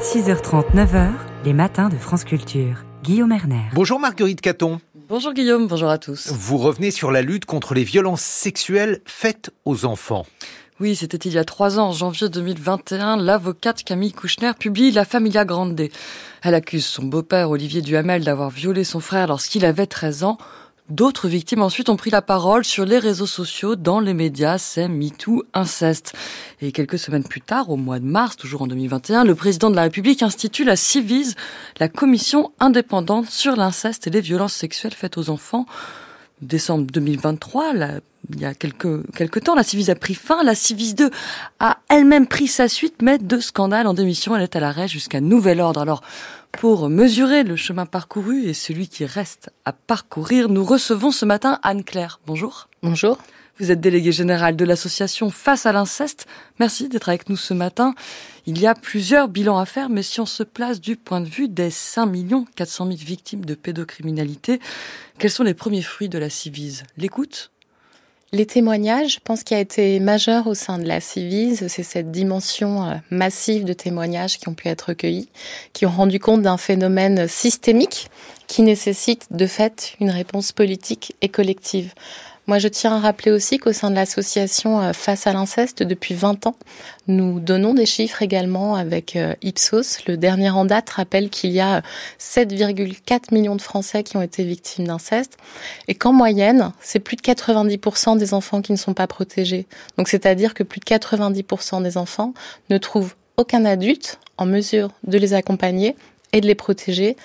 6h30, 9h, les matins de France Culture. Guillaume Erner. Bonjour Marguerite Caton. Bonjour Guillaume, bonjour à tous. Vous revenez sur la lutte contre les violences sexuelles faites aux enfants. Oui, c'était il y a trois ans, en janvier 2021, l'avocate Camille Kouchner publie La Familia Grande. Elle accuse son beau-père Olivier Duhamel d'avoir violé son frère lorsqu'il avait 13 ans. D'autres victimes ensuite ont pris la parole sur les réseaux sociaux, dans les médias, c'est MeToo inceste. Et quelques semaines plus tard, au mois de mars, toujours en 2021, le président de la République institue la CIVIS, la commission indépendante sur l'inceste et les violences sexuelles faites aux enfants. Décembre 2023, il y a quelques, quelques temps, la Civis a pris fin. La Civis 2 a elle-même pris sa suite, mais de scandale en démission, elle est à l'arrêt jusqu'à nouvel ordre. Alors, pour mesurer le chemin parcouru et celui qui reste à parcourir, nous recevons ce matin Anne-Claire. Bonjour. Bonjour. Vous êtes déléguée générale de l'association Face à l'inceste. Merci d'être avec nous ce matin. Il y a plusieurs bilans à faire, mais si on se place du point de vue des 5 400 000 victimes de pédocriminalité, quels sont les premiers fruits de la Civise L'écoute? Les témoignages, je pense qu'il a été majeur au sein de la Civise, c'est cette dimension euh, massive de témoignages qui ont pu être recueillis, qui ont rendu compte d'un phénomène systémique qui nécessite de fait une réponse politique et collective. Moi, je tiens à rappeler aussi qu'au sein de l'association euh, Face à l'inceste, depuis 20 ans, nous donnons des chiffres également avec euh, Ipsos. Le dernier en date rappelle qu'il y a 7,4 millions de Français qui ont été victimes d'inceste et qu'en moyenne, c'est plus de 90% des enfants qui ne sont pas protégés. Donc, c'est-à-dire que plus de 90% des enfants ne trouvent aucun adulte en mesure de les accompagner et de les protéger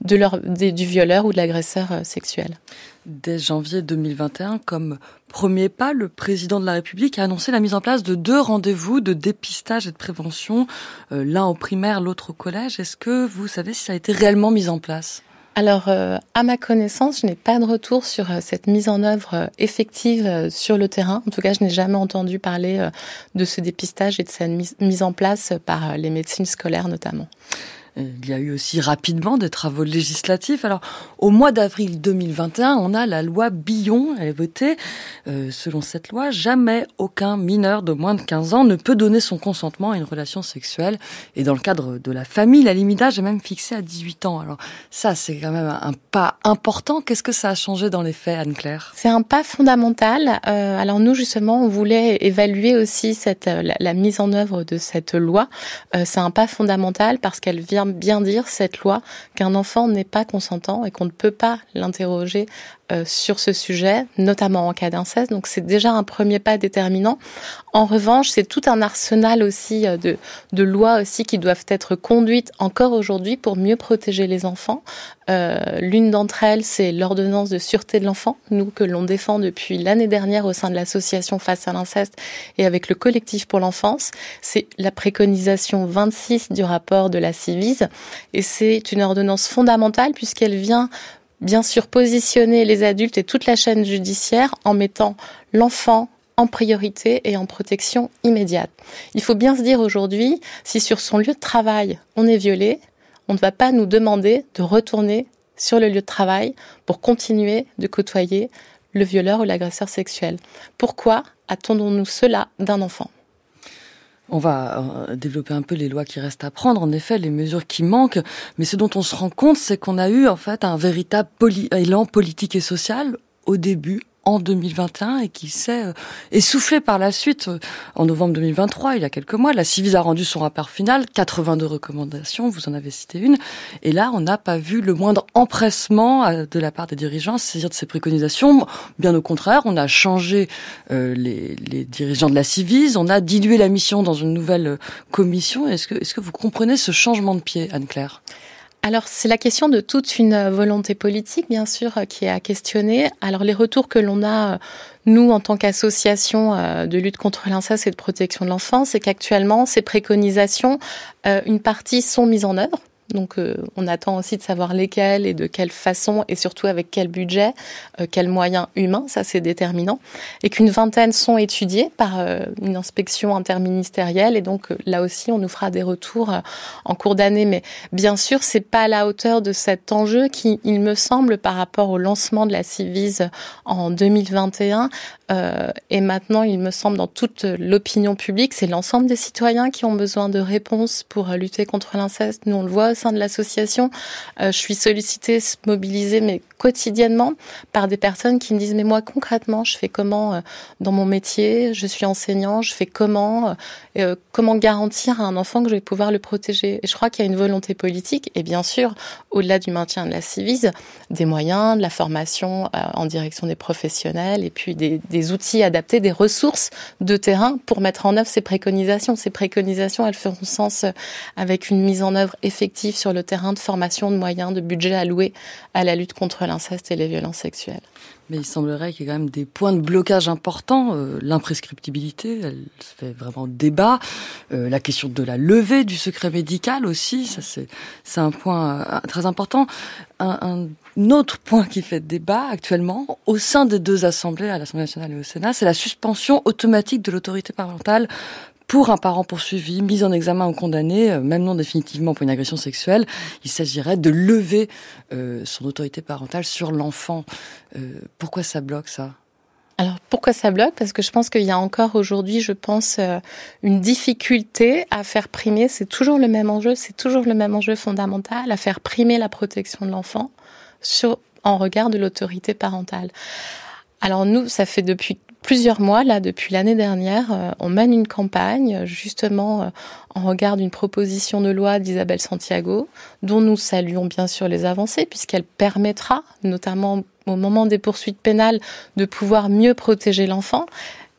du violeur ou de l'agresseur euh, sexuel. Dès janvier 2021, comme premier pas, le président de la République a annoncé la mise en place de deux rendez-vous de dépistage et de prévention, euh, l'un au primaire, l'autre au collège. Est-ce que vous savez si ça a été réellement mis en place? Alors, euh, à ma connaissance, je n'ai pas de retour sur cette mise en œuvre effective sur le terrain. En tout cas, je n'ai jamais entendu parler de ce dépistage et de sa mise en place par les médecines scolaires notamment. Il y a eu aussi rapidement des travaux législatifs. Alors, au mois d'avril 2021, on a la loi Billon, elle est votée. Euh, selon cette loi, jamais aucun mineur de moins de 15 ans ne peut donner son consentement à une relation sexuelle. Et dans le cadre de la famille, la limite d'âge est même fixée à 18 ans. Alors, ça, c'est quand même un pas important. Qu'est-ce que ça a changé dans les faits, Anne-Claire? C'est un pas fondamental. Euh, alors, nous, justement, on voulait évaluer aussi cette, la, la mise en œuvre de cette loi. Euh, c'est un pas fondamental parce qu'elle vient bien dire, cette loi, qu'un enfant n'est pas consentant et qu'on ne peut pas l'interroger euh, sur ce sujet, notamment en cas d'inceste. Donc c'est déjà un premier pas déterminant. En revanche, c'est tout un arsenal aussi euh, de, de lois aussi qui doivent être conduites encore aujourd'hui pour mieux protéger les enfants. Euh, L'une d'entre elles, c'est l'ordonnance de sûreté de l'enfant, nous que l'on défend depuis l'année dernière au sein de l'association Face à l'inceste et avec le collectif pour l'enfance. C'est la préconisation 26 du rapport de la Civise et c'est une ordonnance fondamentale puisqu'elle vient bien sûr positionner les adultes et toute la chaîne judiciaire en mettant l'enfant en priorité et en protection immédiate. Il faut bien se dire aujourd'hui, si sur son lieu de travail on est violé, on ne va pas nous demander de retourner sur le lieu de travail pour continuer de côtoyer le violeur ou l'agresseur sexuel. Pourquoi attendons-nous cela d'un enfant? On va euh, développer un peu les lois qui restent à prendre, en effet, les mesures qui manquent. Mais ce dont on se rend compte, c'est qu'on a eu en fait un véritable élan politique et social au début en 2021 et qui s'est euh, essoufflé par la suite. Euh, en novembre 2023, il y a quelques mois, la Civis a rendu son rapport final, 82 recommandations, vous en avez cité une, et là, on n'a pas vu le moindre empressement euh, de la part des dirigeants à saisir de ces préconisations. Bien au contraire, on a changé les, dirigeants de la Civis, on a dilué la mission dans une nouvelle commission. Est-ce que, est-ce que vous comprenez ce changement de pied, Anne-Claire? Alors c'est la question de toute une volonté politique, bien sûr, qui est à questionner. Alors les retours que l'on a, nous, en tant qu'association euh, de lutte contre l'inceste et de protection de l'enfance, c'est qu'actuellement, ces préconisations, euh, une partie sont mises en œuvre. Donc euh, on attend aussi de savoir lesquels et de quelle façon et surtout avec quel budget, euh, quels moyens humains, ça c'est déterminant. Et qu'une vingtaine sont étudiés par euh, une inspection interministérielle et donc là aussi on nous fera des retours en cours d'année. Mais bien sûr c'est pas à la hauteur de cet enjeu qui, il me semble, par rapport au lancement de la Civise en 2021, Euh, et maintenant, il me semble, dans toute l'opinion publique, c'est l'ensemble des citoyens qui ont besoin de réponses pour lutter contre l'inceste. Nous, on le voit au sein de l'association. Euh, je suis sollicitée, mobilisée, mais quotidiennement par des personnes qui me disent mais moi concrètement je fais comment euh, dans mon métier? Je suis enseignant je fais comment euh, comment garantir à un enfant que je vais pouvoir le protéger? Et je crois qu'il y a une volonté politique et bien sûr au-delà du maintien de la civise des moyens de la formation euh, en direction des professionnels et puis des, outils adaptés des ressources de terrain pour mettre en œuvre ces préconisations. Ces préconisations elles feront sens avec une mise en œuvre effective sur le terrain de formation de moyens de budget alloués à la lutte contre l'inceste et les violences sexuelles. Mais il semblerait qu'il y ait quand même des points de blocage importants. Euh, l'imprescriptibilité, elle fait vraiment débat. Euh, la question de la levée du secret médical aussi, ça c'est un point euh, très important. Un, autre point qui fait débat actuellement au sein des deux assemblées, à l'Assemblée nationale et au Sénat, c'est la suspension automatique de l'autorité parentale pour un parent poursuivi, mis en examen ou condamné, euh, même non définitivement pour une agression sexuelle, il s'agirait de lever euh, son autorité parentale sur l'enfant. Euh, pourquoi ça bloque ça? Alors pourquoi ça bloque? Parce que je pense qu'il y a encore aujourd'hui, je pense, une difficulté à faire primer. C'est toujours le même enjeu, c'est toujours le même enjeu fondamental à faire primer la protection de l'enfant en regard de l'autorité parentale. Alors nous, ça fait depuis plusieurs mois, là, depuis l'année dernière, euh, on mène une campagne, justement, euh, en regard d'une proposition de loi d'Isabelle Santiago, dont nous saluons bien sûr les avancées, puisqu'elle permettra, notamment au moment des poursuites pénales, de pouvoir mieux protéger l'enfant.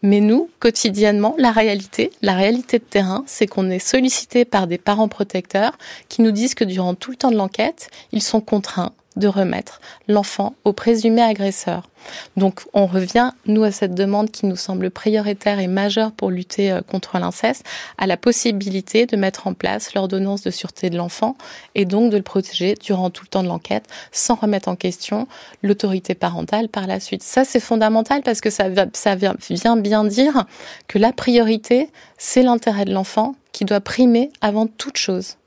Mais nous, quotidiennement, la réalité, la réalité de terrain, c'est qu'on est sollicité par des parents protecteurs qui nous disent que durant tout le temps de l'enquête, ils sont contraints de remettre l'enfant au présumé agresseur. Donc on revient, nous, à cette demande qui nous semble prioritaire et majeure pour lutter euh, contre l'inceste, à la possibilité de mettre en place l'ordonnance de sûreté de l'enfant et donc de le protéger durant tout le temps de l'enquête sans remettre en question l'autorité parentale par la suite. Ça, c'est fondamental parce que ça, ça vient bien dire que la priorité, c'est l'intérêt de l'enfant qui doit primer avant toute chose.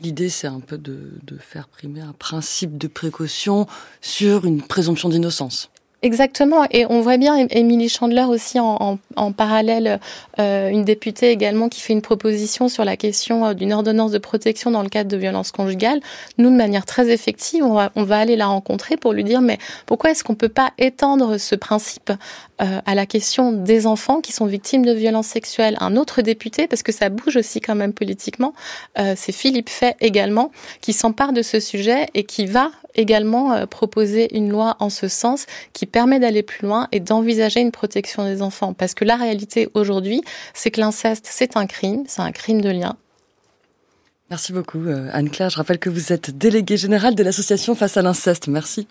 L'idée, c'est un peu de, de, faire primer un principe de précaution sur une présomption d'innocence. Exactement, et on voit bien Émilie Chandler aussi en, en, en parallèle, euh, une députée également qui fait une proposition sur la question euh, d'une ordonnance de protection dans le cadre de violences conjugales. Nous, de manière très effective, on va, on va aller la rencontrer pour lui dire mais pourquoi est-ce qu'on peut pas étendre ce principe euh, à la question des enfants qui sont victimes de violences sexuelles? Un autre député, parce que ça bouge aussi quand même politiquement, euh, c'est Philippe Fay également, qui s'empare de ce sujet et qui va également euh, proposer une loi en ce sens qui permet d'aller plus loin et d'envisager une protection des enfants. Parce que la réalité aujourd'hui, c'est que l'inceste, c'est un crime, c'est un crime de lien. Merci beaucoup, euh, Anne-Claire. Je rappelle que vous êtes déléguée générale de l'association Face à l'inceste. Merci.